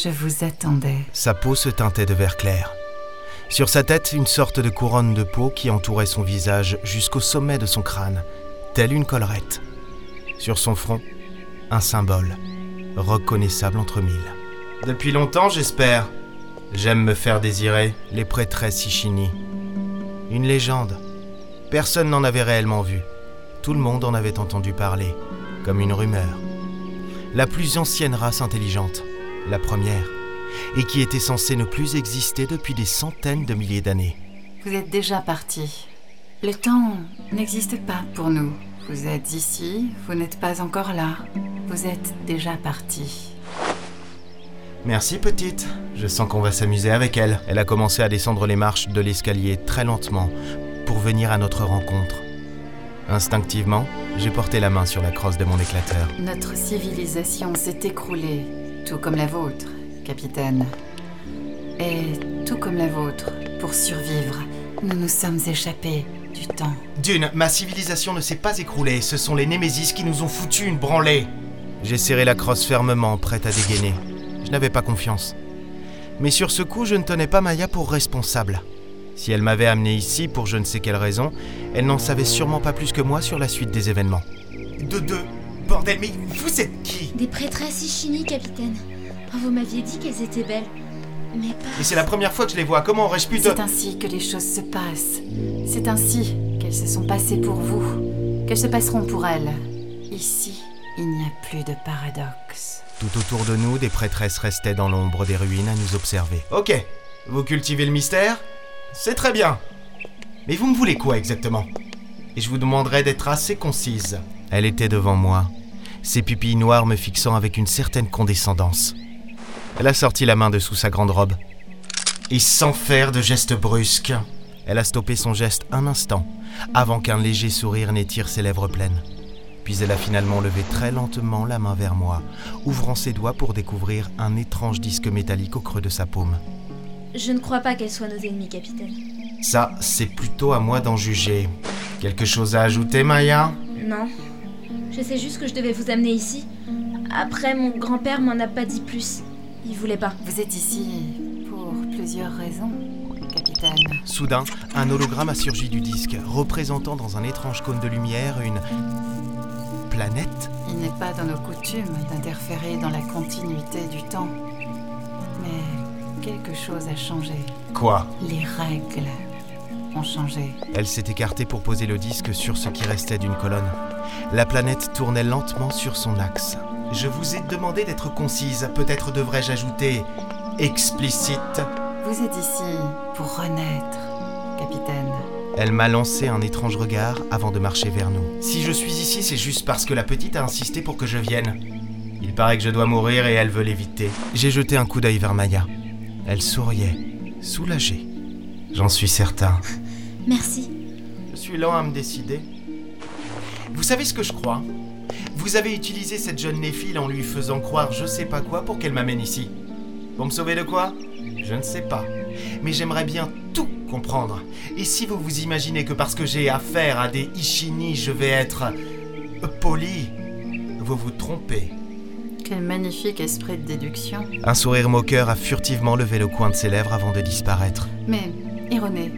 Je vous attendais. Sa peau se teintait de vert clair. Sur sa tête, une sorte de couronne de peau qui entourait son visage jusqu'au sommet de son crâne, telle une collerette. Sur son front, un symbole, reconnaissable entre mille. Depuis longtemps, j'espère. J'aime me faire désirer, les prêtresses Ishini. Une légende. Personne n'en avait réellement vu. Tout le monde en avait entendu parler, comme une rumeur. La plus ancienne race intelligente, la première, et qui était censée ne plus exister depuis des centaines de milliers d'années. Vous êtes déjà parti. Le temps n'existe pas pour nous. Vous êtes ici, vous n'êtes pas encore là. Vous êtes déjà parti. Merci petite, je sens qu'on va s'amuser avec elle. Elle a commencé à descendre les marches de l'escalier très lentement pour venir à notre rencontre. Instinctivement, j'ai porté la main sur la crosse de mon éclateur. Notre civilisation s'est écroulée, tout comme la vôtre, capitaine. Et tout comme la vôtre, pour survivre, nous nous sommes échappés du temps. Dune, ma civilisation ne s'est pas écroulée, ce sont les Némésis qui nous ont foutu une branlée. J'ai serré la crosse fermement, prête à dégainer. Je n'avais pas confiance. Mais sur ce coup, je ne tenais pas Maya pour responsable. Si elle m'avait amené ici pour je ne sais quelle raison, elle n'en savait sûrement pas plus que moi sur la suite des événements. De deux Bordel, mais vous êtes qui Des prêtresses Ishini, capitaine. Oh, vous m'aviez dit qu'elles étaient belles. Mais pas. Et c'est la première fois que je les vois, comment aurais-je pu te... C'est ainsi que les choses se passent. C'est ainsi qu'elles se sont passées pour vous, qu'elles se passeront pour elles. Ici, il n'y a plus de paradoxe. Tout autour de nous, des prêtresses restaient dans l'ombre des ruines à nous observer. Ok, vous cultivez le mystère C'est très bien. Mais vous me voulez quoi exactement? Et je vous demanderai d'être assez concise. Elle était devant moi, ses pupilles noires me fixant avec une certaine condescendance. Elle a sorti la main de sous sa grande robe. Et sans faire de gestes brusques, elle a stoppé son geste un instant, avant qu'un léger sourire n'étire ses lèvres pleines. Puis elle a finalement levé très lentement la main vers moi, ouvrant ses doigts pour découvrir un étrange disque métallique au creux de sa paume. Je ne crois pas qu'elles soient nos ennemis, capitaine. Ça, c'est plutôt à moi d'en juger. Quelque chose à ajouter, Maya? Non. Je sais juste que je devais vous amener ici. Après, mon grand-père m'en a pas dit plus. Il voulait pas. Vous êtes ici pour plusieurs raisons, capitaine. Soudain, un hologramme a surgi du disque, représentant dans un étrange cône de lumière une planète Il n'est pas dans nos coutumes d'interférer dans la continuité du temps. Mais quelque chose a changé. Quoi? Les règles ont changé. Elle s'est écartée pour poser le disque sur ce qui restait d'une colonne. La planète tournait lentement sur son axe. Je vous ai demandé d'être concise, peut-être devrais-je ajouter explicite. Vous êtes ici pour renaître, capitaine. Elle m'a lancé un étrange regard avant de marcher vers nous. Si je suis ici, c'est juste parce que la petite a insisté pour que je vienne. Il paraît que je dois mourir et elle veut l'éviter. J'ai jeté un coup d'œil vers Maya. Elle souriait, soulagée. J'en suis certain. Merci. Je suis lent à me décider. Vous savez ce que je crois? Vous avez utilisé cette jeune néphile en lui faisant croire je sais pas quoi pour qu'elle m'amène ici. Pour me sauver de quoi? Je ne sais pas. Mais j'aimerais bien tout comprendre. Et si vous vous imaginez que parce que j'ai affaire à des Ishini, je vais être euh, poli, vous vous trompez. Quel magnifique esprit de déduction. Un sourire moqueur a furtivement levé le coin de ses lèvres avant de disparaître. Mais erroné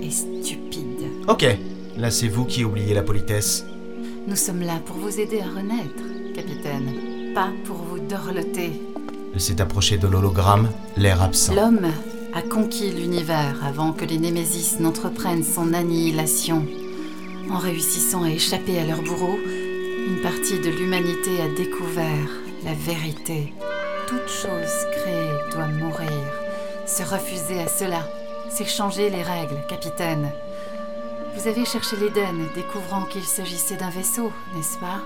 et stupide. Ok, là c'est vous qui oubliez la politesse. Nous sommes là pour vous aider à renaître, capitaine. Pas pour vous dorloter. Elle s'est approchée de l'hologramme, l'air absent. L'homme a conquis l'univers avant que les Némésis n'entreprennent son annihilation. En réussissant à échapper à leur bourreau, une partie de l'humanité a découvert la vérité. Toute chose créée doit mourir. Se refuser à cela, c'est changer les règles, capitaine. Vous avez cherché l'Éden, découvrant qu'il s'agissait d'un vaisseau, n'est-ce pas?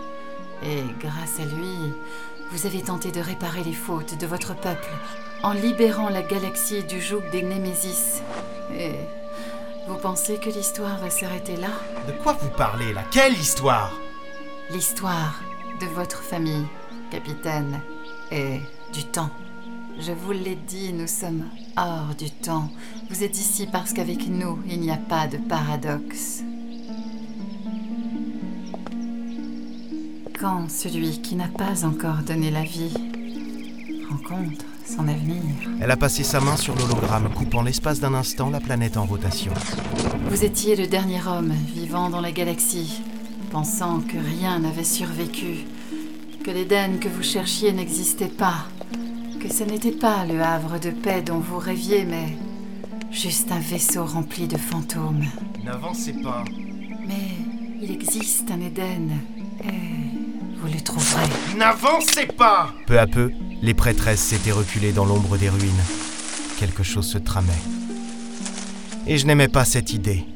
Et grâce à lui, vous avez tenté de réparer les fautes de votre peuple en libérant la galaxie du joug des Némésis. Et vous pensez que l'histoire va s'arrêter là? De quoi vous parlez là? Quelle histoire? L'histoire de votre famille, capitaine, et du temps. Je vous l'ai dit, nous sommes hors du temps. Vous êtes ici parce qu'avec nous, il n'y a pas de paradoxe. Quand celui qui n'a pas encore donné la vie rencontre son avenir. Elle a passé sa main sur l'hologramme, coupant l'espace d'un instant la planète en rotation. Vous étiez le dernier homme vivant dans la galaxie, pensant que rien n'avait survécu, que l'Éden que vous cherchiez n'existait pas, que ce n'était pas le havre de paix dont vous rêviez, mais juste un vaisseau rempli de fantômes. N'avancez pas. Mais il existe un Éden, et vous le trouverez. N'avancez pas Peu à peu, les prêtresses s'étaient reculées dans l'ombre des ruines. Quelque chose se tramait. Et je n'aimais pas cette idée.